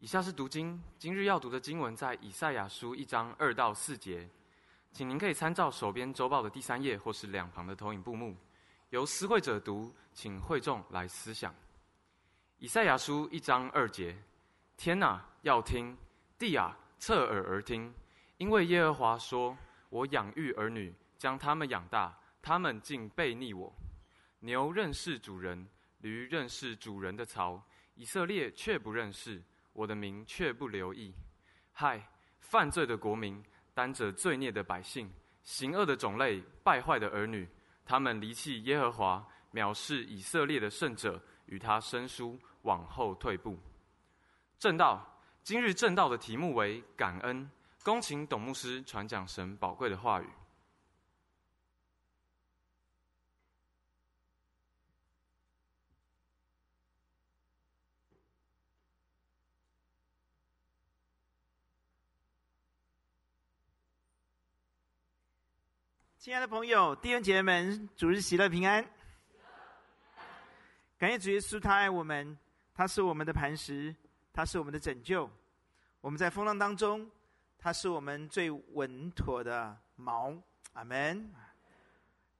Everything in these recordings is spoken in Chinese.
以下是读经，今日要读的经文在以赛亚书一章二到四节，请您可以参照手边周报的第三页或是两旁的投影布幕。由思会者读，请会众来思想。以赛亚书一章二节：天哪，要听；地啊，侧耳而听，因为耶和华说：“我养育儿女，将他们养大，他们竟悖逆我。牛认识主人，驴认识主人的槽，以色列却不认识。”我的名却不留意，嗨！犯罪的国民，担着罪孽的百姓，行恶的种类，败坏的儿女，他们离弃耶和华，藐视以色列的圣者，与他生疏，往后退步。正道，今日正道的题目为感恩，恭请董牧师传讲神宝贵的话语。亲爱的朋友、弟兄姐妹们，主日喜乐平安！感谢主耶稣，他爱我们，他是我们的磐石，他是我们的拯救。我们在风浪当中，他是我们最稳妥的锚。阿门。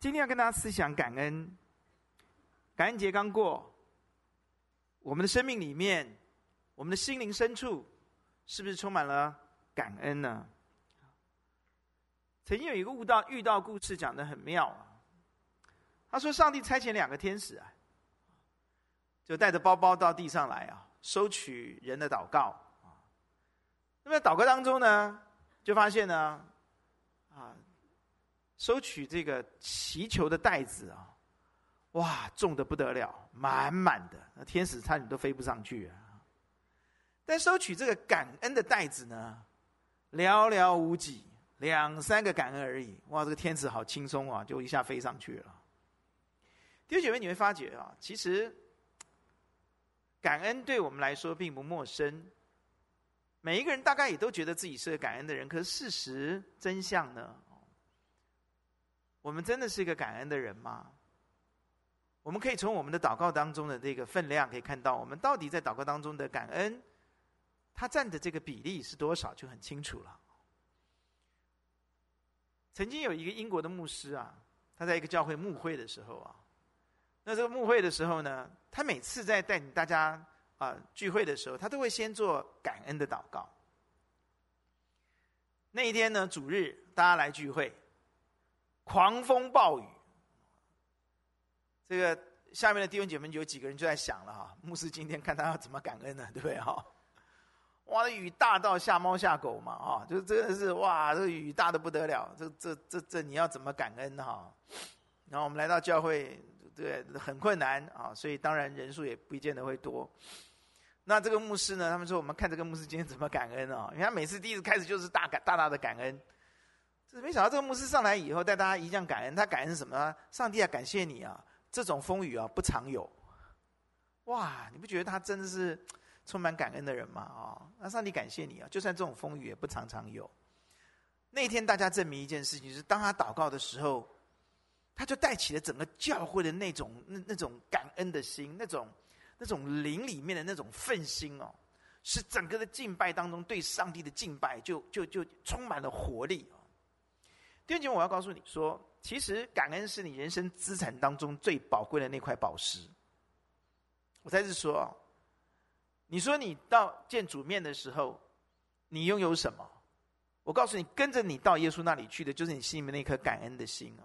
今天要跟大家思想感恩。感恩节刚过，我们的生命里面，我们的心灵深处，是不是充满了感恩呢？曾经有一个悟道遇到故事讲得很妙啊，他说上帝差遣两个天使啊，就带着包包到地上来啊，收取人的祷告啊。那么祷告当中呢，就发现呢，啊，收取这个祈求的袋子啊，哇，重的不得了，满满的，那天使差点都飞不上去啊。但收取这个感恩的袋子呢，寥寥无几。两三个感恩而已，哇！这个天使好轻松啊，就一下飞上去了。弟兄姐妹，你会发觉啊，其实感恩对我们来说并不陌生。每一个人大概也都觉得自己是个感恩的人，可是事实真相呢？我们真的是一个感恩的人吗？我们可以从我们的祷告当中的这个分量，可以看到我们到底在祷告当中的感恩，它占的这个比例是多少，就很清楚了。曾经有一个英国的牧师啊，他在一个教会牧会的时候啊，那这个牧会的时候呢，他每次在带领大家啊聚会的时候，他都会先做感恩的祷告。那一天呢，主日大家来聚会，狂风暴雨，这个下面的弟兄姐妹有几个人就在想了哈，牧师今天看他要怎么感恩呢，对不对哈？哇，雨大到吓猫吓狗嘛，啊，就真的是哇，这雨大的不得了，这这这这你要怎么感恩哈？然后我们来到教会，对，很困难啊，所以当然人数也不见得会多。那这个牧师呢，他们说我们看这个牧师今天怎么感恩啊？因为他每次第一次开始就是大感大大的感恩，这没想到这个牧师上来以后带大家一样感恩，他感恩什么？上帝啊，感谢你啊，这种风雨啊不常有。哇，你不觉得他真的是？充满感恩的人嘛，啊、哦，那上帝感谢你啊！就算这种风雨也不常常有。那天大家证明一件事情，是当他祷告的时候，他就带起了整个教会的那种那那种感恩的心，那种那种灵里面的那种奋心哦，是整个的敬拜当中对上帝的敬拜就就就充满了活力。弟兄姐妹，我要告诉你说，其实感恩是你人生资产当中最宝贵的那块宝石。我再次说。你说你到见主面的时候，你拥有什么？我告诉你，跟着你到耶稣那里去的，就是你心里面那颗感恩的心哦。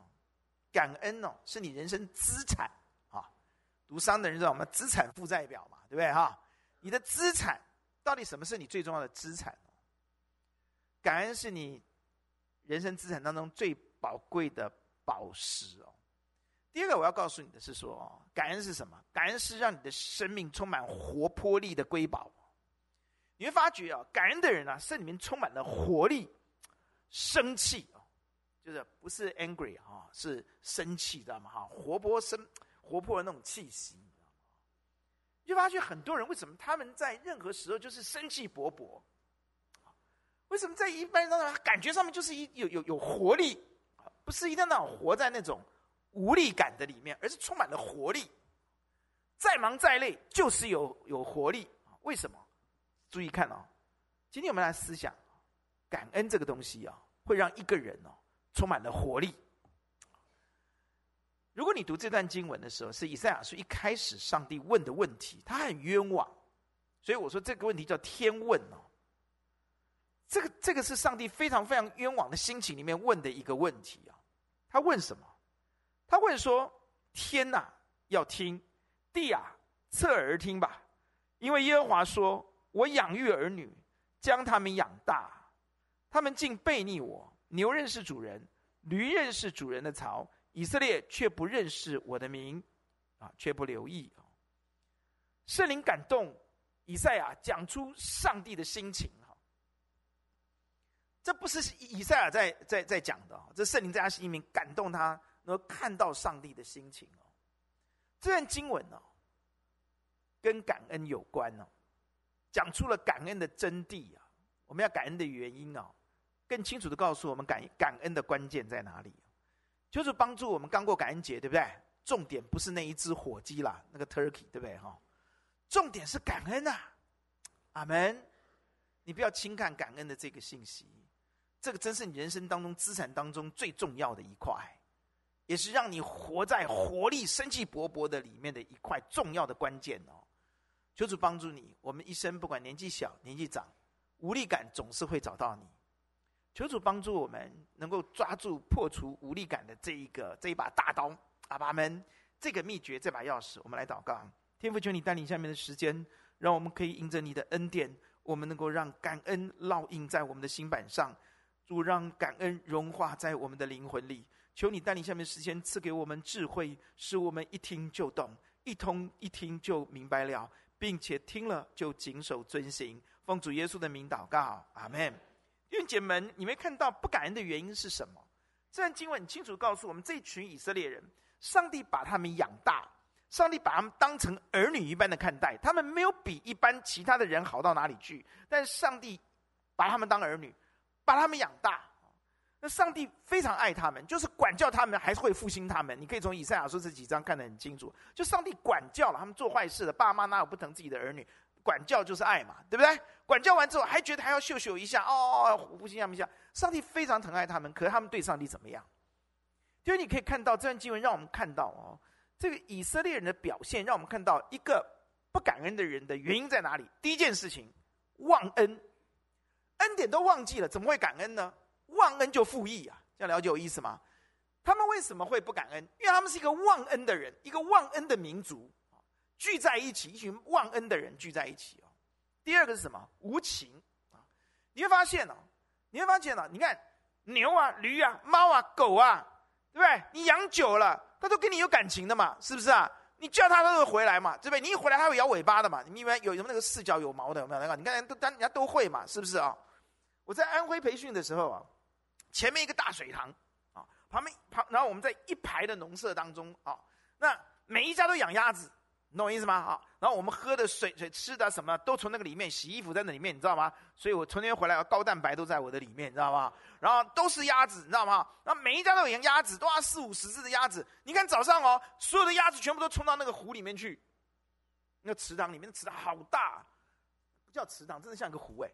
感恩哦，是你人生资产啊。读商的人知道吗？资产负债表嘛，对不对哈？你的资产到底什么是你最重要的资产？感恩是你人生资产当中最宝贵的宝石哦。第二个我要告诉你的是说，感恩是什么？感恩是让你的生命充满活泼力的瑰宝。你会发觉啊，感恩的人啊，身里面充满了活力、生气啊，就是不是 angry 啊，是生气，知道吗？哈，活泼生活泼的那种气息，你知道吗？你就发觉很多人为什么他们在任何时候就是生气勃勃？为什么在一般当中感觉上面就是一有有有活力？不是一定要活在那种。无力感的里面，而是充满了活力。再忙再累，就是有有活力。为什么？注意看哦，今天我们来思想感恩这个东西啊，会让一个人哦充满了活力。如果你读这段经文的时候，是以赛亚书一开始上帝问的问题，他很冤枉，所以我说这个问题叫天问哦。这个这个是上帝非常非常冤枉的心情里面问的一个问题啊。他问什么？他问说：天呐，要听，地啊，侧耳听吧，因为耶和华说。我养育儿女，将他们养大，他们竟悖逆我。牛认识主人，驴认识主人的槽，以色列却不认识我的名，啊，却不留意啊。圣灵感动以赛亚讲出上帝的心情，哈，这不是以赛亚在在在讲的，这圣灵在他心里面感动他，能看到上帝的心情哦。这段经文呢，跟感恩有关哦。讲出了感恩的真谛啊！我们要感恩的原因哦，更清楚的告诉我们感感恩的关键在哪里？就是帮助我们刚过感恩节，对不对？重点不是那一只火鸡啦，那个 turkey，对不对？哈，重点是感恩啊！阿门！你不要轻看感恩的这个信息，这个真是你人生当中资产当中最重要的一块，也是让你活在活力、生气勃勃的里面的一块重要的关键哦。求主帮助你，我们一生不管年纪小年纪长，无力感总是会找到你。求主帮助我们，能够抓住破除无力感的这一个这一把大刀，阿爸们，这个秘诀，这把钥匙，我们来祷告。天父，求你带领下面的时间，让我们可以迎着你的恩典，我们能够让感恩烙印在我们的心板上，主让感恩融化在我们的灵魂里。求你带领下面时间，赐给我们智慧，使我们一听就懂，一通一听就明白了。并且听了就谨守遵行，奉主耶稣的名祷告，阿门。愿姐们，你没看到不感恩的原因是什么？这段经文很清楚告诉我们，这群以色列人，上帝把他们养大，上帝把他们当成儿女一般的看待，他们没有比一般其他的人好到哪里去，但是上帝把他们当儿女，把他们养大。那上帝非常爱他们，就是管教他们，还是会复兴他们。你可以从以赛亚书这几章看得很清楚。就上帝管教了他们做坏事的爸妈，哪有不疼自己的儿女？管教就是爱嘛，对不对？管教完之后，还觉得还要秀秀一下，哦，复兴他们一下。上帝非常疼爱他们，可是他们对上帝怎么样？就是你可以看到这段经文，让我们看到哦，这个以色列人的表现，让我们看到一个不感恩的人的原因在哪里？第一件事情，忘恩，恩典都忘记了，怎么会感恩呢？忘恩就负义啊，这样了解有意思吗？他们为什么会不感恩？因为他们是一个忘恩的人，一个忘恩的民族，聚在一起，一群忘恩的人聚在一起哦。第二个是什么？无情啊！你会发现哦，你会发现哦，你看牛啊、驴啊、猫啊、狗啊，对不对？你养久了，它都跟你有感情的嘛，是不是啊？你叫它，它都会回来嘛，对不对？你一回来，它会摇尾巴的嘛。你以为有什么那个四脚有毛的有没有？那个你看人都，人家都会嘛，是不是啊？我在安徽培训的时候啊。前面一个大水塘，啊，旁边旁，然后我们在一排的农舍当中，啊，那每一家都养鸭子，你懂我意思吗？啊，然后我们喝的水、水吃的什么都从那个里面，洗衣服在那里面，你知道吗？所以我从那边回来，高蛋白都在我的里面，你知道吗？然后都是鸭子，你知道吗？那每一家都有养鸭子，都要四五十只的鸭子。你看早上哦，所有的鸭子全部都冲到那个湖里面去，那池塘里面池塘好大，不叫池塘，真的像一个湖哎。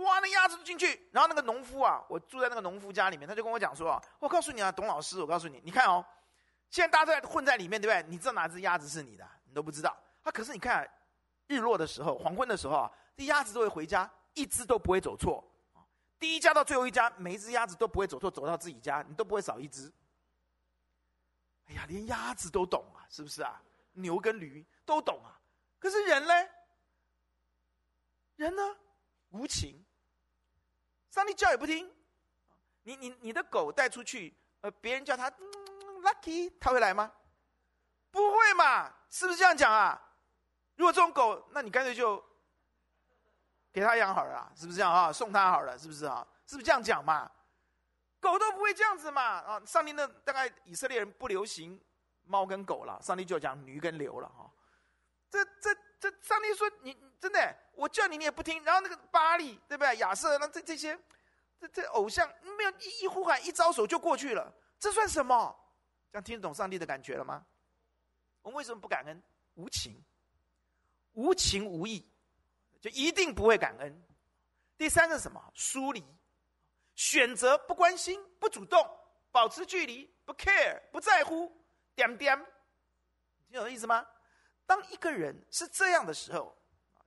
哇，那鸭子都进去，然后那个农夫啊，我住在那个农夫家里面，他就跟我讲说：“我告诉你啊，董老师，我告诉你，你看哦，现在大家都在混在里面，对不对？你知道哪只鸭子是你的？你都不知道。他可是你看，日落的时候、黄昏的时候啊，这鸭子都会回家，一只都不会走错。第一家到最后一家，每一只鸭子都不会走错，走到自己家，你都不会少一只。哎呀，连鸭子都懂啊，是不是啊？牛跟驴都懂啊，可是人呢？人呢？无情。”上帝叫也不听，你你你的狗带出去，呃，别人叫它、lucky，它会来吗？不会嘛，是不是这样讲啊？如果这种狗，那你干脆就给他养好了，是不是这样啊？送他好了，是不是啊？是不是这样讲嘛？狗都不会这样子嘛啊！上帝那大概以色列人不流行猫跟狗了，上帝就讲驴跟牛了哈。这这这，上帝说你。真的，我叫你你也不听，然后那个巴力，对不对？亚瑟，那这这些，这这偶像没有一一呼喊，一招手就过去了，这算什么？这样听得懂上帝的感觉了吗？我们为什么不感恩？无情，无情无义。就一定不会感恩。第三个是什么？疏离，选择不关心、不主动、保持距离、不 care、不在乎，点点，你懂我意思吗？当一个人是这样的时候，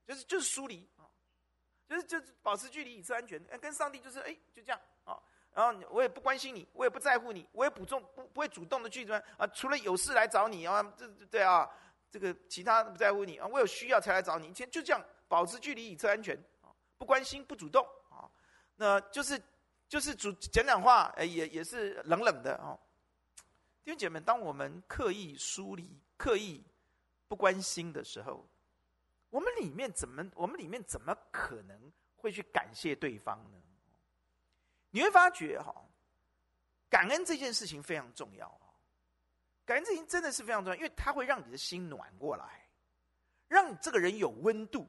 就是就是疏离啊，就是就是保持距离以示安全。跟上帝就是哎，就这样啊。然后我也不关心你，我也不在乎你，我也不重不不会主动的去说啊，除了有事来找你啊，这对啊，这个其他不在乎你啊，我有需要才来找你，先就这样保持距离以示安全啊，不关心不主动啊，那就是就是主讲讲话哎也也是冷冷的啊。弟兄姐妹，当我们刻意疏离、刻意。不关心的时候，我们里面怎么？我们里面怎么可能会去感谢对方呢？你会发觉哈，感恩这件事情非常重要。感恩这件事情真的是非常重要，因为它会让你的心暖过来，让你这个人有温度，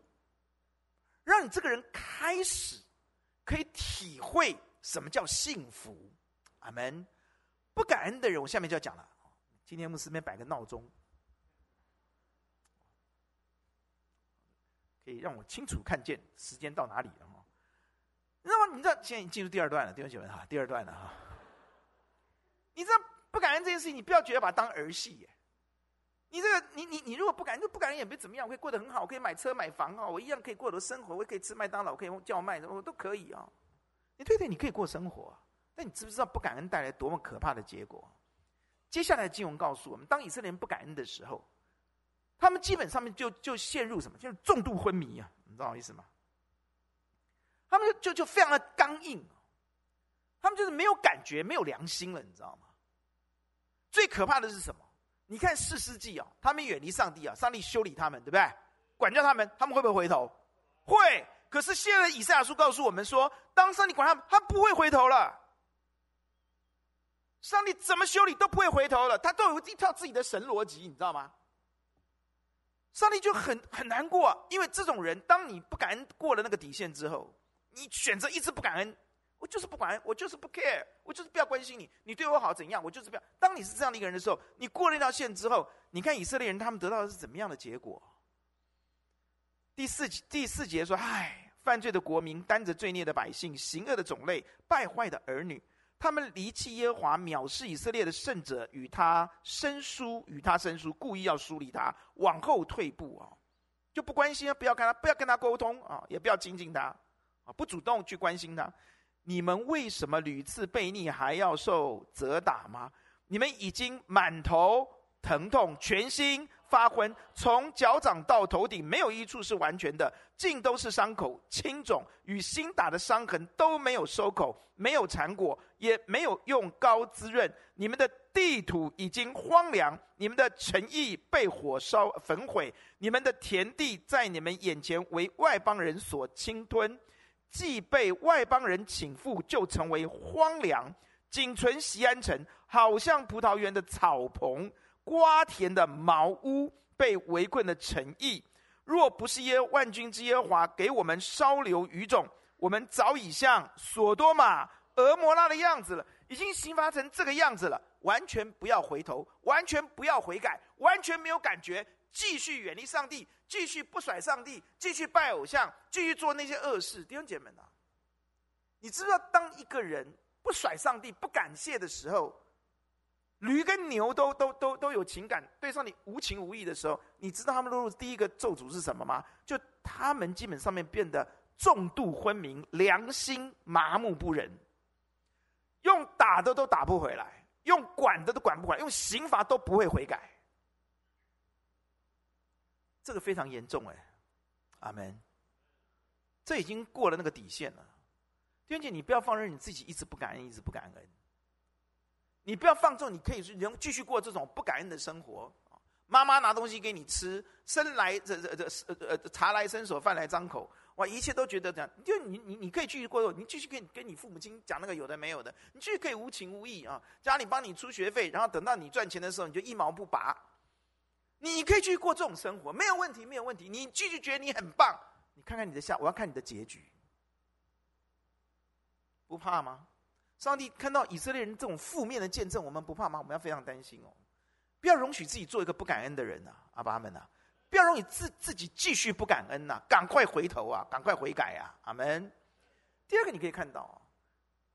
让你这个人开始可以体会什么叫幸福。阿门。不感恩的人，我下面就要讲了。今天牧师这边摆个闹钟。可以让我清楚看见时间到哪里了哈。那么你知道现在已经进入第二段了，弟兄姐妹哈，第二段了哈。你知道不感恩这件事情，你不要觉得把它当儿戏耶。你这个，你你你如果不感恩，不感恩也没怎么样，我可以过得很好，我可以买车买房啊，我一样可以过很多生活，我可以吃麦当劳，可以叫卖，我都可以啊。你对对，你可以过生活，但你知不知道不感恩带来多么可怕的结果？接下来的经文告诉我们，当以色列人不感恩的时候。他们基本上面就就陷入什么？就是重度昏迷啊！你知道我意思吗？他们就就非常的刚硬，他们就是没有感觉、没有良心了，你知道吗？最可怕的是什么？你看四世纪啊，他们远离上帝啊，上帝修理他们，对不对？管教他们，他们会不会回头？会。可是现在以赛亚书告诉我们说，当上帝管他们，他不会回头了。上帝怎么修理都不会回头了，他都有一套自己的神逻辑，你知道吗？上帝就很很难过啊，因为这种人，当你不感恩过了那个底线之后，你选择一直不感恩，我就是不感恩，我就是不 care，我就是不要关心你，你对我好怎样，我就是不要。当你是这样的一个人的时候，你过了那条线之后，你看以色列人他们得到的是怎么样的结果？第四第四节说：“唉，犯罪的国民，担着罪孽的百姓，行恶的种类，败坏的儿女。”他们离弃耶和华，藐视以色列的圣者，与他生疏，与他生疏，故意要疏离他，往后退步啊，就不关心，不要跟他，不要跟他沟通啊，也不要亲近他啊，不主动去关心他。你们为什么屡次悖逆，还要受责打吗？你们已经满头疼痛，全心发昏，从脚掌到头顶，没有一处是完全的，尽都是伤口、青肿与新打的伤痕，都没有收口，没有产果，也没有用膏滋润。你们的地土已经荒凉，你们的诚意被火烧焚毁，你们的田地在你们眼前为外邦人所侵吞，既被外邦人倾覆，就成为荒凉，仅存西安城，好像葡萄园的草棚。瓜田的茅屋，被围困的城邑，若不是耶万军之耶和华给我们稍留余种，我们早已像所多玛、俄摩拉的样子了，已经刑罚成这个样子了。完全不要回头，完全不要悔改，完全没有感觉，继续远离上帝，继续不甩上帝，继续拜偶像，继续做那些恶事。弟兄姐妹们啊，你知道，当一个人不甩上帝、不感谢的时候，驴跟牛都都都都有情感，对上你无情无义的时候，你知道他们落入第一个咒诅是什么吗？就他们基本上面变得重度昏迷，良心麻木不仁，用打的都打不回来，用管的都管不回来，用刑罚都不会悔改，这个非常严重哎，阿门。这已经过了那个底线了，弟兄姐，你不要放任你自己一直不感恩，一直不感恩。你不要放纵，你可以仍继续过这种不感恩的生活。妈妈拿东西给你吃，生来这这这呃呃茶来伸手，饭来张口，哇，一切都觉得这样。就你你你可以继续过，你继续跟跟你父母亲讲那个有的没有的，你继续可以无情无义啊，家里帮你出学费，然后等到你赚钱的时候，你就一毛不拔。你可以继续过这种生活，没有问题，没有问题。你继续觉得你很棒，你看看你的下，我要看你的结局，不怕吗？上帝看到以色列人这种负面的见证，我们不怕吗？我们要非常担心哦！不要容许自己做一个不感恩的人呐，阿爸们呐！不要容许自自己继续不感恩呐、啊，赶快回头啊，赶快悔改啊，阿门。第二个，你可以看到，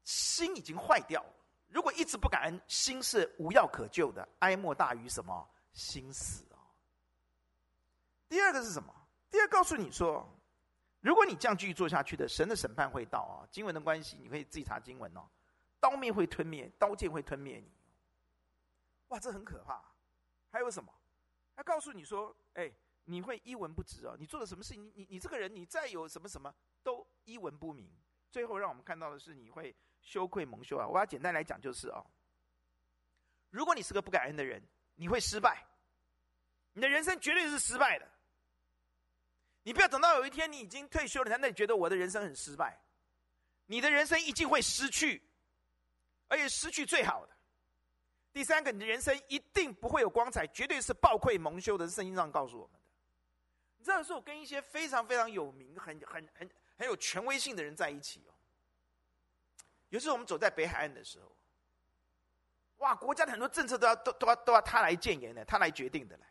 心已经坏掉了。如果一直不感恩，心是无药可救的，哀莫大于什么？心死啊。第二个是什么？第二告诉你说，如果你这样继续做下去的，神的审判会到啊。经文的关系，你可以自己查经文哦。刀面会吞灭，刀剑会吞灭你。哇，这很可怕。还有什么？他告诉你说，哎，你会一文不值哦。你做了什么事情？你你你这个人，你再有什么什么都一文不名。最后让我们看到的是，你会羞愧蒙羞啊！我要简单来讲，就是哦，如果你是个不感恩的人，你会失败，你的人生绝对是失败的。你不要等到有一天你已经退休了，才那你觉得我的人生很失败。你的人生一定会失去，而且失去最好的。第三个，你的人生一定不会有光彩，绝对是暴愧蒙羞的。圣经上告诉我们的。你知道，有时候跟一些非常非常有名、很很很。很有权威性的人在一起哦。有时候我们走在北海岸的时候，哇，国家的很多政策都要都都要都要他来建言的，他来决定的嘞。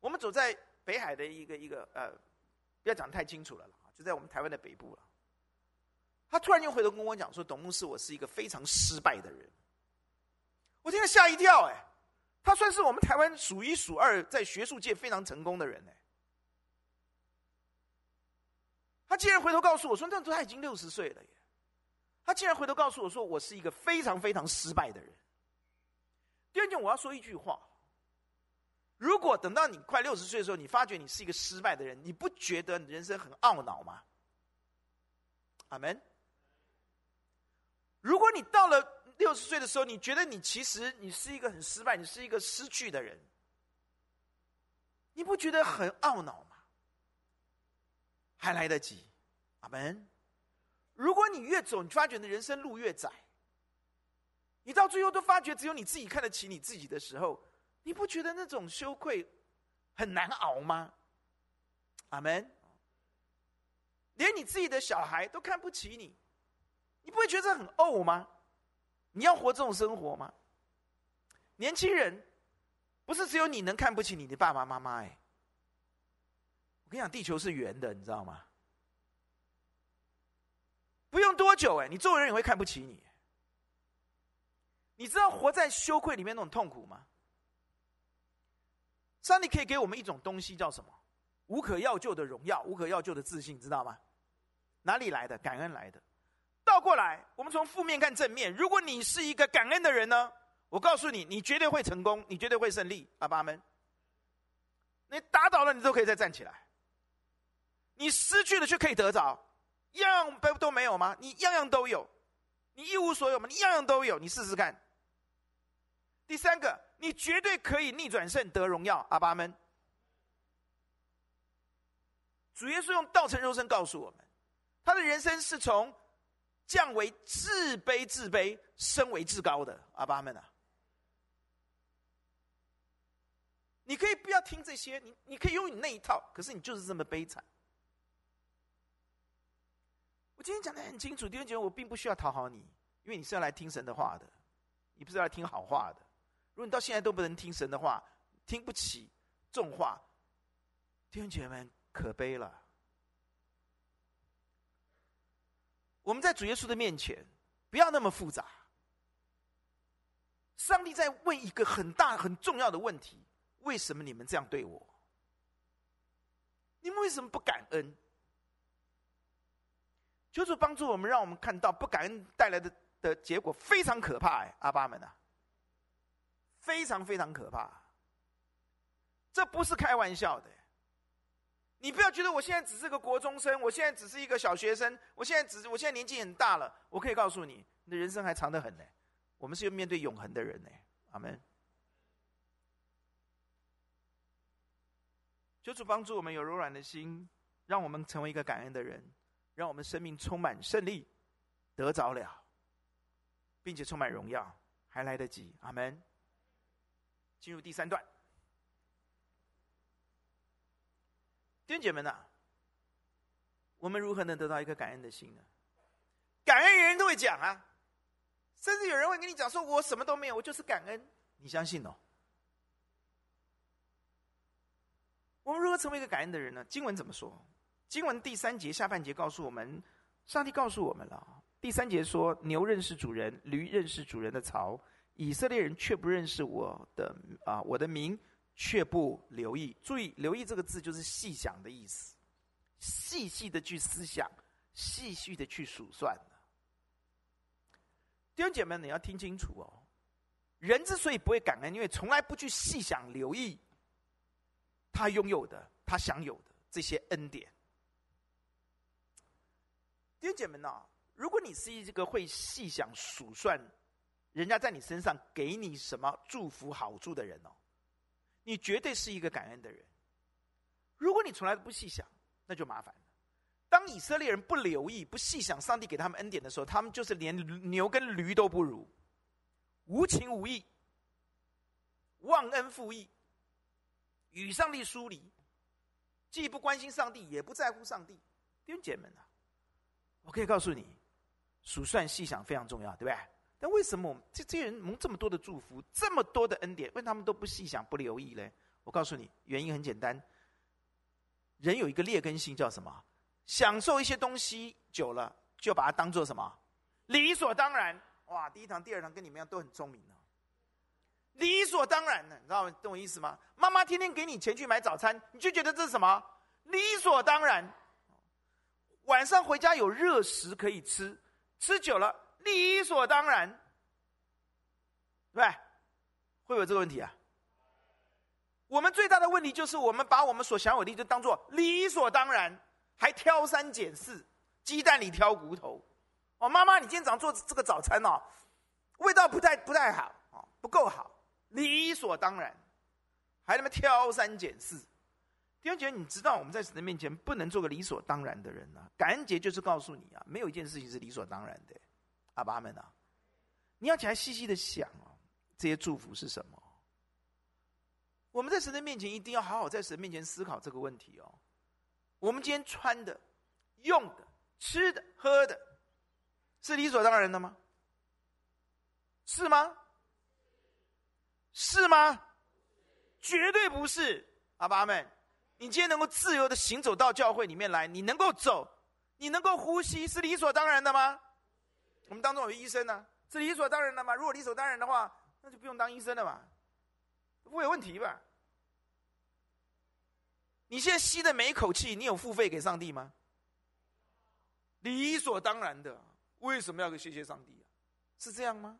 我们走在北海的一个一个呃，不要讲太清楚了了，就在我们台湾的北部了。他突然间回头跟我讲说：“董牧师，我是一个非常失败的人。”我听了吓一跳，哎，他算是我们台湾数一数二在学术界非常成功的人，哎。他竟然回头告诉我说：“那时候他已经六十岁了耶。”他竟然回头告诉我说：“我是一个非常非常失败的人。”第二件，我要说一句话：如果等到你快六十岁的时候，你发觉你是一个失败的人，你不觉得你人生很懊恼吗？阿门。如果你到了六十岁的时候，你觉得你其实你是一个很失败，你是一个失去的人，你不觉得很懊恼吗？还来得及，阿门。如果你越走，你发觉你的人生路越窄，你到最后都发觉只有你自己看得起你自己的时候，你不觉得那种羞愧很难熬吗？阿门。连你自己的小孩都看不起你，你不会觉得这很怄吗？你要活这种生活吗？年轻人，不是只有你能看不起你的爸爸妈妈哎。我跟你讲，地球是圆的，你知道吗？不用多久，哎，你周围人也会看不起你。你知道活在羞愧里面那种痛苦吗？上帝可以给我们一种东西，叫什么？无可药救的荣耀，无可药救的自信，知道吗？哪里来的？感恩来的。倒过来，我们从负面看正面。如果你是一个感恩的人呢？我告诉你，你绝对会成功，你绝对会胜利。阿爸们，你打倒了，你都可以再站起来。你失去了却可以得着，样样都都没有吗？你样样都有，你一无所有吗？你样样都有，你试试看。第三个，你绝对可以逆转胜得荣耀，阿爸们。主耶稣用道成肉身告诉我们，他的人生是从降为自卑自卑，升为至高的，阿爸们啊。你可以不要听这些，你你可以用你那一套，可是你就是这么悲惨。我今天讲的很清楚，弟兄姐妹，我并不需要讨好你，因为你是要来听神的话的，你不是要来听好话的。如果你到现在都不能听神的话，听不起重话，弟兄姐妹们可悲了。我们在主耶稣的面前，不要那么复杂。上帝在问一个很大很重要的问题：为什么你们这样对我？你们为什么不感恩？求主帮助我们，让我们看到不感恩带来的的结果非常可怕，哎，阿爸们啊，非常非常可怕，这不是开玩笑的。你不要觉得我现在只是个国中生，我现在只是一个小学生，我现在只是我现在年纪很大了，我可以告诉你，你的人生还长得很呢。我们是要面对永恒的人呢，阿门。求主帮助我们有柔软的心，让我们成为一个感恩的人。让我们生命充满胜利，得着了，并且充满荣耀，还来得及。阿门。进入第三段，弟兄姐妹们呐，我们如何能得到一个感恩的心呢？感恩人人都会讲啊，甚至有人会跟你讲说：“我什么都没有，我就是感恩。”你相信哦？我们如何成为一个感恩的人呢？经文怎么说？经文第三节下半节告诉我们，上帝告诉我们了。第三节说：“牛认识主人，驴认识主人的槽，以色列人却不认识我的啊，我的名却不留意。”注意，“留意”这个字就是细想的意思，细细的去思想，细细的去数算。弟兄姐妹，你要听清楚哦。人之所以不会感恩，因为从来不去细想、留意他拥有的、他享有的这些恩典。弟兄姐妹呢，如果你是一个会细想数算，人家在你身上给你什么祝福好处的人哦，你绝对是一个感恩的人。如果你从来都不细想，那就麻烦了。当以色列人不留意、不细想上帝给他们恩典的时候，他们就是连牛跟驴都不如，无情无义、忘恩负义、与上帝疏离，既不关心上帝，也不在乎上帝。弟兄姐妹们啊！我可以告诉你，数算细想非常重要，对不对？但为什么我们这这些人蒙这么多的祝福，这么多的恩典，为他们都不细想、不留意呢？我告诉你，原因很简单。人有一个劣根性，叫什么？享受一些东西久了，就把它当做什么？理所当然。哇，第一堂、第二堂跟你们一样都很聪明的，理所当然的，你知道懂我意思吗？妈妈天天给你钱去买早餐，你就觉得这是什么？理所当然。晚上回家有热食可以吃，吃久了理所当然，对不对？会有这个问题啊？我们最大的问题就是我们把我们所享有的就当做理所当然，还挑三拣四，鸡蛋里挑骨头。哦，妈妈，你今天早上做这个早餐哦，味道不太不太好哦，不够好，理所当然，还他妈挑三拣四。弟兄姐妹，你知道我们在神的面前不能做个理所当然的人啊！感恩节就是告诉你啊，没有一件事情是理所当然的。阿爸们啊，你要起来细细的想哦，这些祝福是什么？我们在神的面前一定要好好在神面前思考这个问题哦。我们今天穿的、用的、吃的、喝的，是理所当然的吗？是吗？是吗？绝对不是，阿爸们。你今天能够自由的行走到教会里面来，你能够走，你能够呼吸，是理所当然的吗？我们当中有医生呢、啊，是理所当然的吗？如果理所当然的话，那就不用当医生了嘛，不会有问题吧？你现在吸的每一口气，你有付费给上帝吗？理所当然的，为什么要谢谢上帝啊？是这样吗？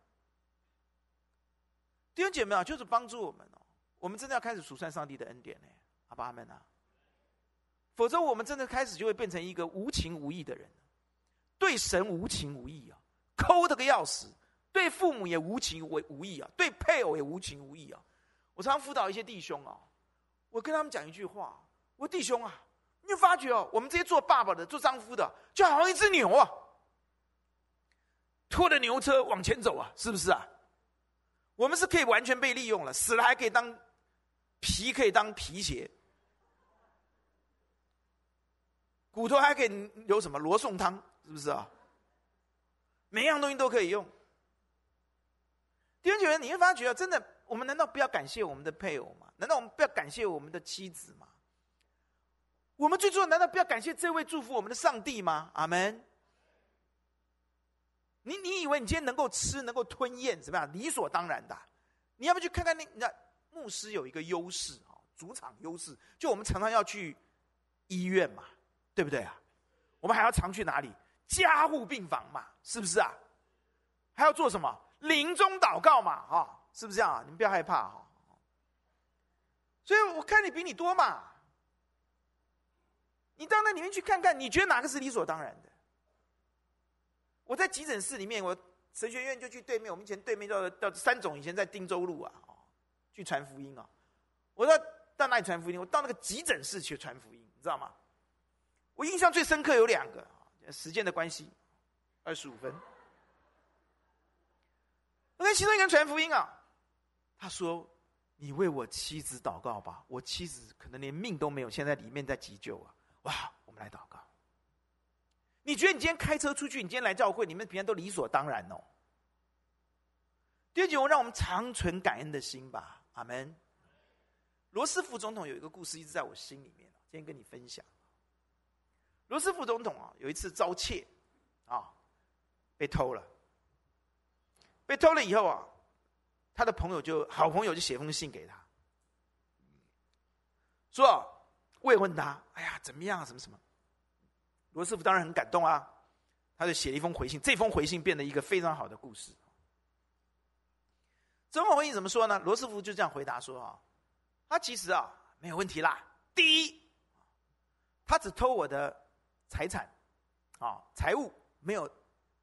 弟兄姐妹啊，就是帮助我们哦，我们真的要开始数算上帝的恩典呢。阿爸们啊，否则我们真的开始就会变成一个无情无义的人，对神无情无义啊，抠得个要死，对父母也无情无无义啊，对配偶也无情无义啊。我常常辅导一些弟兄啊，我跟他们讲一句话：我弟兄啊，你有发觉哦，我们这些做爸爸的、做丈夫的，就好像一只牛啊，拖着牛车往前走啊，是不是啊？我们是可以完全被利用了，死了还可以当。皮可以当皮鞋，骨头还可以有什么罗宋汤，是不是啊？每样东西都可以用。弟兄姐妹，你会发觉，真的，我们难道不要感谢我们的配偶吗？难道我们不要感谢我们的妻子吗？我们最重要，难道不要感谢这位祝福我们的上帝吗？阿门。你你以为你今天能够吃，能够吞咽，怎么样？理所当然的。你要不去看看那那？牧师有一个优势啊，主场优势，就我们常常要去医院嘛，对不对啊？我们还要常去哪里？加护病房嘛，是不是啊？还要做什么？临终祷告嘛，哈，是不是这样啊？你们不要害怕哈。所以我看你比你多嘛，你到那里面去看看，你觉得哪个是理所当然的？我在急诊室里面，我神学院就去对面，我们以前对面叫叫三总，以前在汀州路啊。哦去传福音啊！我到到那里传福音？我到那个急诊室去传福音，你知道吗？我印象最深刻有两个，时间的关系，二十五分。我跟其中一个传福音啊，他说：“你为我妻子祷告吧，我妻子可能连命都没有，现在里面在急救啊！”哇，我们来祷告。你觉得你今天开车出去，你今天来教会，你们平常都理所当然哦。第二句，我让我们长存感恩的心吧。阿门。罗斯福总统有一个故事一直在我心里面，今天跟你分享。罗斯福总统啊，有一次遭窃，啊，被偷了。被偷了以后啊，他的朋友就好朋友就写封信给他，说慰问他，哎呀，怎么样啊？什么什么？罗斯福当然很感动啊，他就写了一封回信。这封回信变得一个非常好的故事。这封回信怎么说呢？罗斯福就这样回答说啊，他其实啊没有问题啦。第一，他只偷我的。财产，啊，财物没有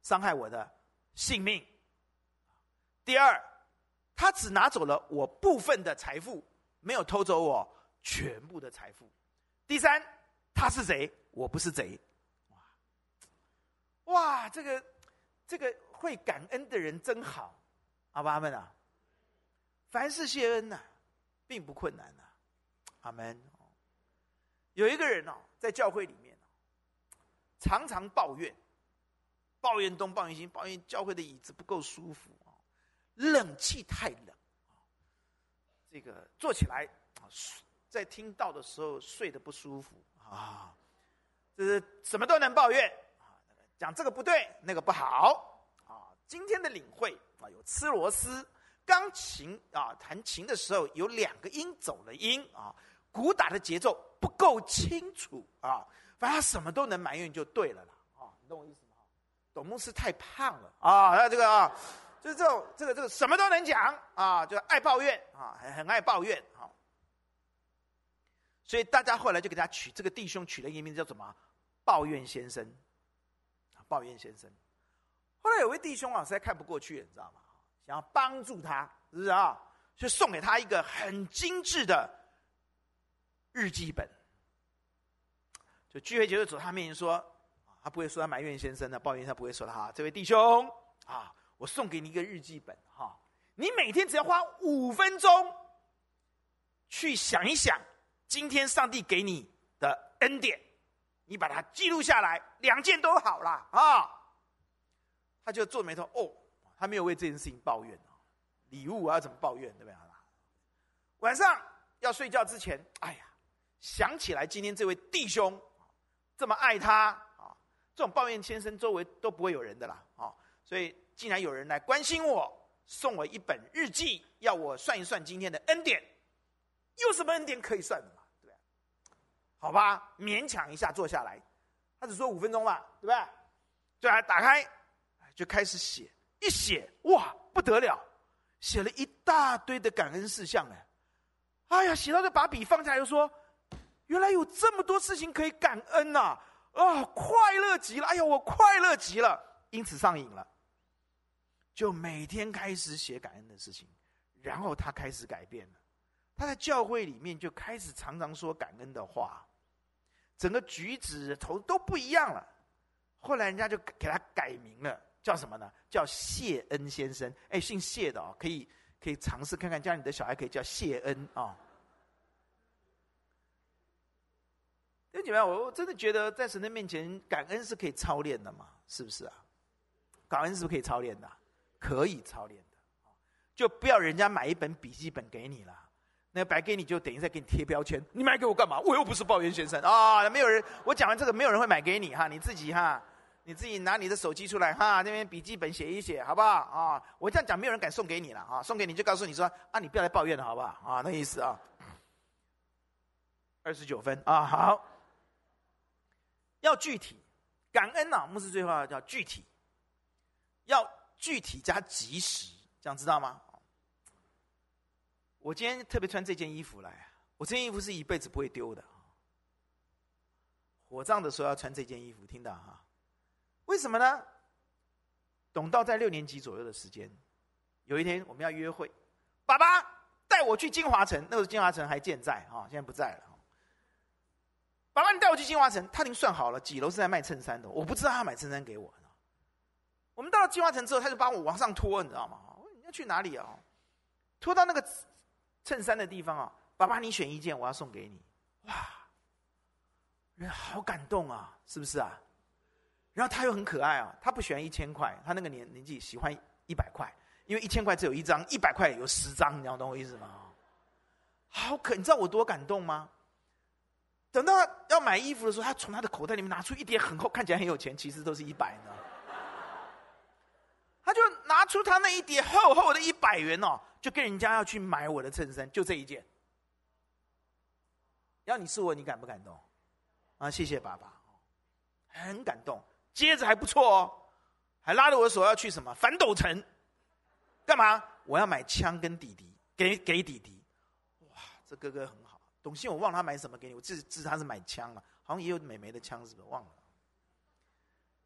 伤害我的性命。第二，他只拿走了我部分的财富，没有偷走我全部的财富。第三，他是贼，我不是贼。哇，哇，这个这个会感恩的人真好，阿爸阿们啊，凡事谢恩呐、并不困难呐、阿门。有一个人哦，在教会里面。常常抱怨，抱怨东，抱怨西，抱怨教会的椅子不够舒服，冷气太冷，这个坐起来啊，在听到的时候睡得不舒服啊，这是什么都能抱怨啊，讲这个不对，那个不好啊。今天的领会啊，有吃螺丝，钢琴啊，弹琴的时候有两个音走了音啊，鼓打的节奏不够清楚啊。反正他什么都能埋怨就对了啦，啊，你懂我意思吗？董牧师太胖了啊，还有这个啊，就是这种这个这个什么都能讲啊，就爱抱怨啊，很很爱抱怨啊。所以大家后来就给他取这个弟兄取了一个名字叫什么？抱怨先生，抱怨先生。后来有位弟兄啊实在看不过去，你知道吗？想要帮助他，是不是啊？就送给他一个很精致的日记本。就聚会结束，走他面前说：“他不会说他埋怨先生的，抱怨他不会说他哈，这位弟兄啊，我送给你一个日记本哈，你每天只要花五分钟去想一想今天上帝给你的恩典，你把它记录下来，两件都好了啊。”他就皱眉头，哦，他没有为这件事情抱怨，礼物啊怎么抱怨对不对？晚上要睡觉之前，哎呀，想起来今天这位弟兄。这么爱他啊，这种抱怨先生周围都不会有人的啦啊，所以竟然有人来关心我，送我一本日记，要我算一算今天的恩典，有什么恩典可以算的嘛？对吧？好吧，勉强一下坐下来，他只说五分钟吧，对吧？就来打开，就开始写，一写哇不得了，写了一大堆的感恩事项哎，哎呀，写到这把笔放下又说。原来有这么多事情可以感恩呐！啊，快乐极了！哎呀，我快乐极了，因此上瘾了，就每天开始写感恩的事情，然后他开始改变了，他在教会里面就开始常常说感恩的话，整个举止头都不一样了。后来人家就给他改名了，叫什么呢？叫谢恩先生。哎，姓谢的哦，可以可以尝试看看，家里的小孩可以叫谢恩啊。哦弟兄姐妹，我真的觉得在神的面前感恩是可以操练的嘛？是不是啊？感恩是不是可以操练的？可以操练的。就不要人家买一本笔记本给你了，那白给你就等于在给你贴标签。你买给我干嘛？我又不是抱怨先生啊！没有人，我讲完这个，没有人会买给你哈。你自己哈，你自己拿你的手机出来哈，那边笔记本写一写，好不好啊？我这样讲，没有人敢送给你了啊！送给你就告诉你说啊，你不要来抱怨了，好不好啊？那意思啊。二十九分啊，好。要具体，感恩呐、牧师最后要叫具体，要具体加及时，这样知道吗？我今天特别穿这件衣服来，我这件衣服是一辈子不会丢的。火葬的时候要穿这件衣服，听到哈？为什么呢？董道在六年级左右的时间，有一天我们要约会，爸爸带我去金华城，那个金华城还健在啊，现在不在了。爸爸，你带我去金华城，他已经算好了几楼是在卖衬衫的，我不知道他买衬衫给我。我们到了金华城之后，他就把我往上拖，你知道吗？你要去哪里啊？拖到那个衬衫的地方啊，爸爸，你选一件，我要送给你。哇，人好感动啊，是不是啊？然后他又很可爱啊，他不喜欢一千块，他那个年年纪喜欢一百块，因为一千块只有一张，一百块有十张，你要懂我意思吗？好可，你知道我多感动吗？等到要买衣服的时候，他从他的口袋里面拿出一叠很厚，看起来很有钱，其实都是一百呢。他就拿出他那一叠厚厚的一百元哦，就跟人家要去买我的衬衫，就这一件。要你是我，你感不感动？啊，谢谢爸爸，很感动。接着还不错哦，还拉着我的手要去什么反斗城？干嘛？我要买枪跟弟弟，给给弟弟。哇，这哥哥很好。董卿，我忘了他买什么给你，我记记他是买枪了，好像也有美眉的枪，是不是？忘了。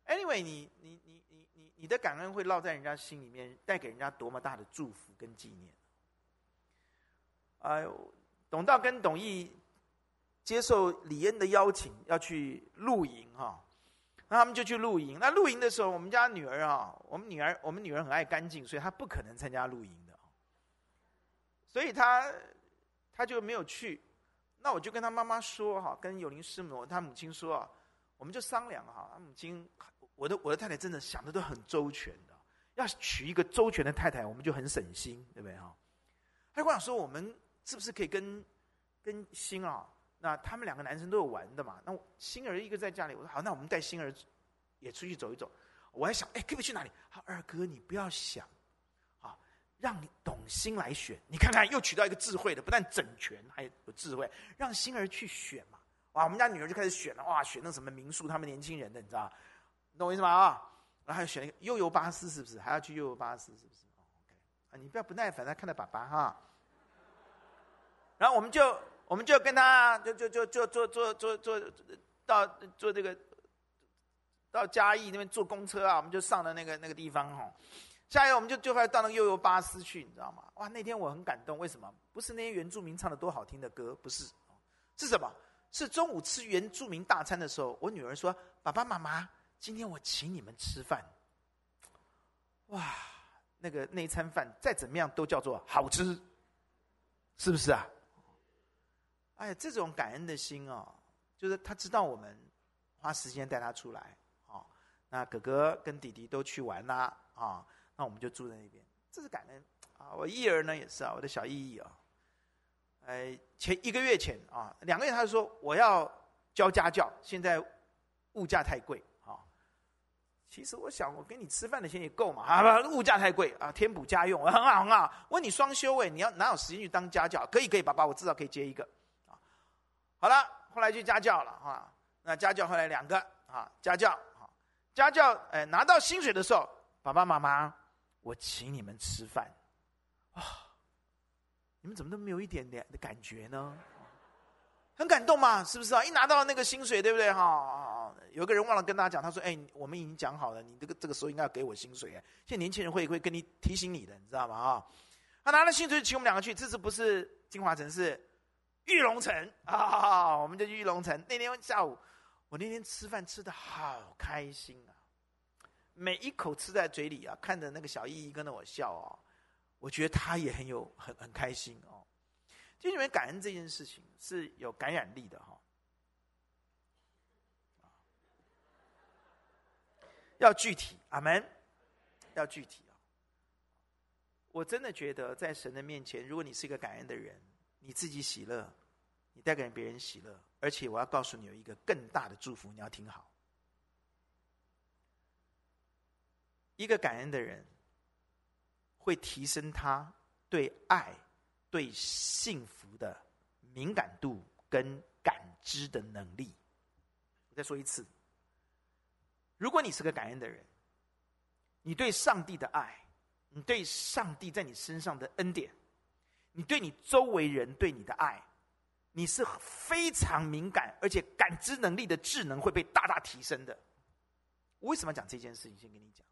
Anyway，你你你你你你的感恩会烙在人家心里面，带给人家多么大的祝福跟纪念。哎呦，董道跟董毅接受李恩的邀请，要去露营哈，那他们就去露营。那露营的时候，我们家女儿啊，我们女儿我们女儿很爱干净，所以她不可能参加露营的，所以她她就没有去。那我就跟他妈妈说哈，跟有林师母他母亲说啊，我们就商量哈。他母亲，我的我的太太真的想的都很周全的，要娶一个周全的太太，我们就很省心，对不对哈？他跟我说，我们是不是可以跟跟星啊？那他们两个男生都有玩的嘛？那星儿一个在家里，我说好，那我们带星儿也出去走一走。我还想，哎，可不可以去哪里？好，二哥你不要想。让你懂心来选，你看看又娶到一个智慧的，不但整全，还有智慧。让心儿去选嘛，哇，我们家女儿就开始选了，哇，选那什么民宿，他们年轻人的，你知道？你懂我意思吗？啊，然后还选一个悠游巴士，是不是？还要去悠游巴士，是不是？OK，啊，你不要不耐烦，他看到爸爸哈。然后我们就我们就跟他就就就就坐坐坐坐到坐这个到嘉义那边坐公车啊，我们就上了那个那个地方哈。下一个我们就就快到那个悠悠巴士去，你知道吗？哇，那天我很感动，为什么？不是那些原住民唱的多好听的歌，不是，是什么？是中午吃原住民大餐的时候，我女儿说：“爸爸妈妈，今天我请你们吃饭。”哇，那个那一餐饭再怎么样都叫做好吃，是不是啊？哎，这种感恩的心哦，就是他知道我们花时间带他出来，哦，那哥哥跟弟弟都去玩啦，啊。那我们就住在那边，这是感恩啊！我义儿呢也是啊，我的小义义啊，哎，前一个月前啊，两个月他就说我要教家教，现在物价太贵啊。其实我想，我给你吃饭的钱也够嘛，啊不，物价太贵啊，添补家用，很好很好。问你双休哎，你要哪有时间去当家教？可以可以，爸爸，我至少可以接一个啊。好了，后来就家教了啊，那家教后来两个啊，家教啊，家教哎，拿到薪水的时候，爸爸妈妈。我请你们吃饭，啊，你们怎么都没有一点点的感觉呢？很感动嘛，是不是啊？一拿到那个薪水，对不对？哈，有个人忘了跟大家讲，他说：“哎，我们已经讲好了，你这个这个时候应该要给我薪水。”哎，现在年轻人会会跟你提醒你的，你知道吗？啊，他拿了薪水请我们两个去，这次不是金华城，是玉龙城啊，我们就去玉龙城。那天下午，我那天吃饭吃的好开心啊。每一口吃在嘴里啊，看着那个小意义跟着我笑哦，我觉得他也很有很很开心哦。就因为感恩这件事情是有感染力的哈，要具体，阿门，要具体啊。我真的觉得在神的面前，如果你是一个感恩的人，你自己喜乐，你带给别人喜乐，而且我要告诉你有一个更大的祝福，你要听好。一个感恩的人，会提升他对爱、对幸福的敏感度跟感知的能力。我再说一次，如果你是个感恩的人，你对上帝的爱，你对上帝在你身上的恩典，你对你周围人对你的爱，你是非常敏感，而且感知能力的智能会被大大提升的。我为什么要讲这件事情？先跟你讲。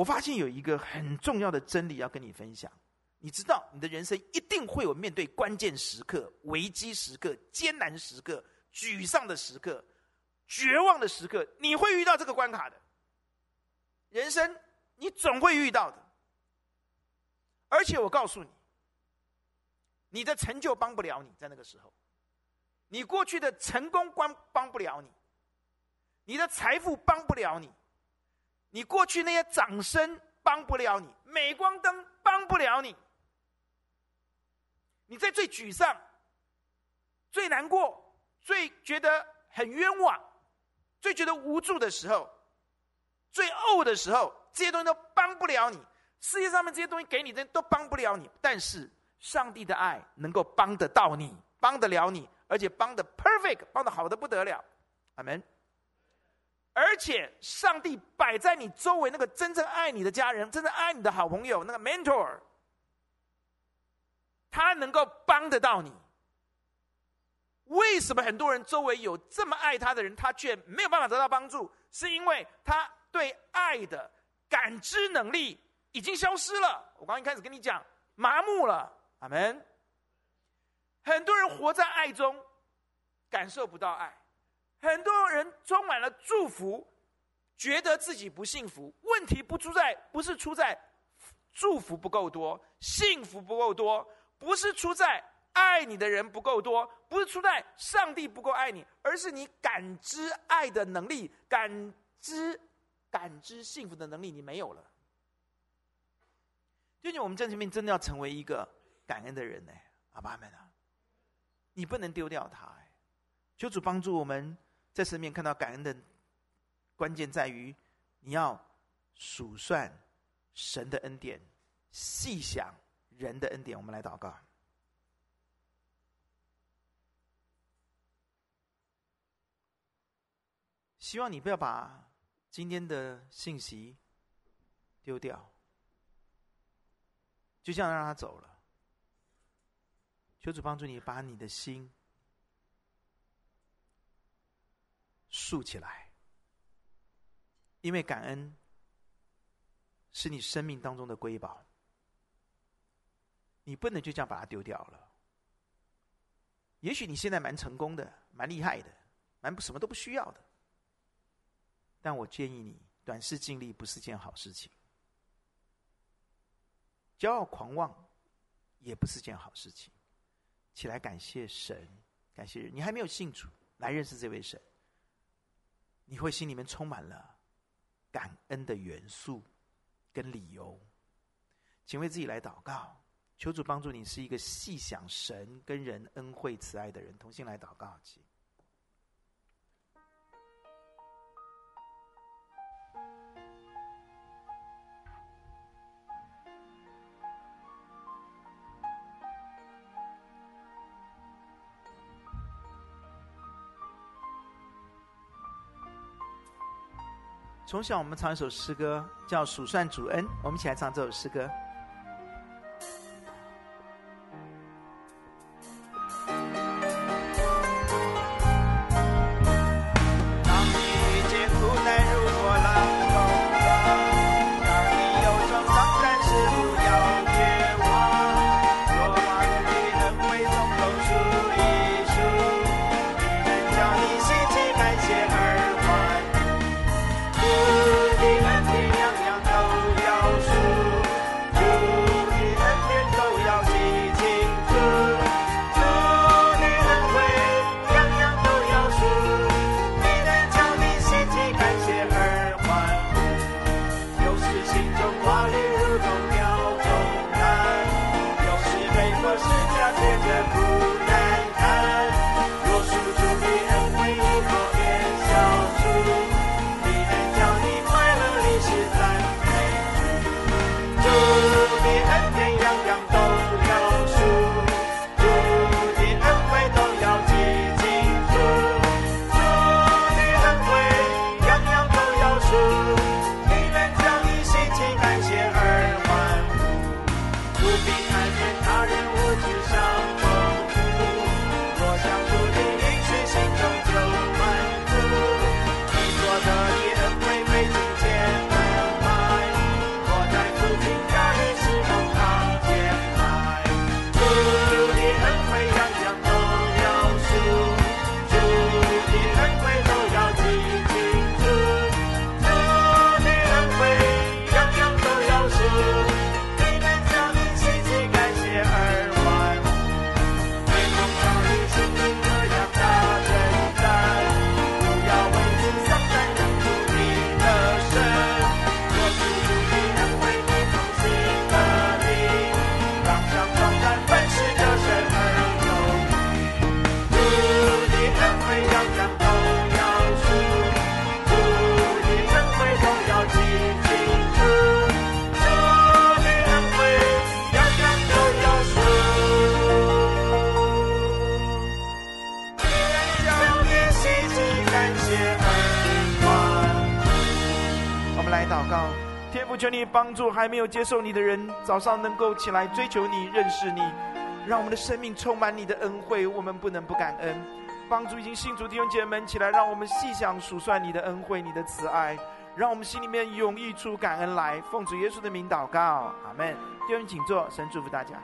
我发现有一个很重要的真理要跟你分享。你知道，你的人生一定会有面对关键时刻、危机时刻、艰难时刻、沮丧的时刻、绝望的时刻，你会遇到这个关卡的。人生你总会遇到的。而且我告诉你，你的成就帮不了你，在那个时候，你过去的成功关帮不了你，你的财富帮不了你。你过去那些掌声帮不了你，镁光灯帮不了你，你在最沮丧、最难过、最觉得很冤枉、最觉得无助的时候、最呕的时候，这些东西都帮不了你。世界上面这些东西给你的都帮不了你，但是上帝的爱能够帮得到你，帮得了你，而且帮得 perfect，帮得好的不得了。阿门。而且上帝摆在你周围那个真正爱你的家人，真正爱你的好朋友，那个 mentor。他能够帮得到你。为什么很多人周围有这么爱他的人，他却没有办法得到帮助？是因为他对爱的感知能力已经消失了。我刚一开始跟你讲，麻木了。阿门。很多人活在爱中，感受不到爱；很多人充满了祝福，觉得自己不幸福。问题不出在，不是出在祝福不够多，幸福不够多。不是出在爱你的人不够多，不是出在上帝不够爱你，而是你感知爱的能力、感知感知幸福的能力，你没有了。最近我们正前面真的要成为一个感恩的人呢，阿爸们啊，你不能丢掉他哎。求主帮助我们在身边看到感恩的关键在于，你要数算神的恩典，细想。人的恩典，我们来祷告。希望你不要把今天的信息丢掉，就这样让他走了。求主帮助你，把你的心竖起来，因为感恩是你生命当中的瑰宝。你不能就这样把它丢掉了。也许你现在蛮成功的，蛮厉害的，蛮什么都不需要的。但我建议你，短视尽力不是件好事情。骄傲狂妄也不是件好事情。起来感谢神，感谢。你还没有信主，来认识这位神，你会心里面充满了感恩的元素跟理由。请为自己来祷告。求主帮助你，是一个细想神跟人恩惠慈爱的人。同心来祷告，从小我们唱一首诗歌，叫《数算主恩》，我们一起来唱这首诗歌。当你遇见苦难，如；当你有重，但是不要绝望。一，叫你心感谢。帮助还没有接受你的人，早上能够起来追求你、认识你，让我们的生命充满你的恩惠。我们不能不感恩。帮助已经信主弟兄姐妹们起来，让我们细想数算你的恩惠、你的慈爱，让我们心里面涌溢出感恩来。奉主耶稣的名祷告，阿门。弟兄请坐，神祝福大家。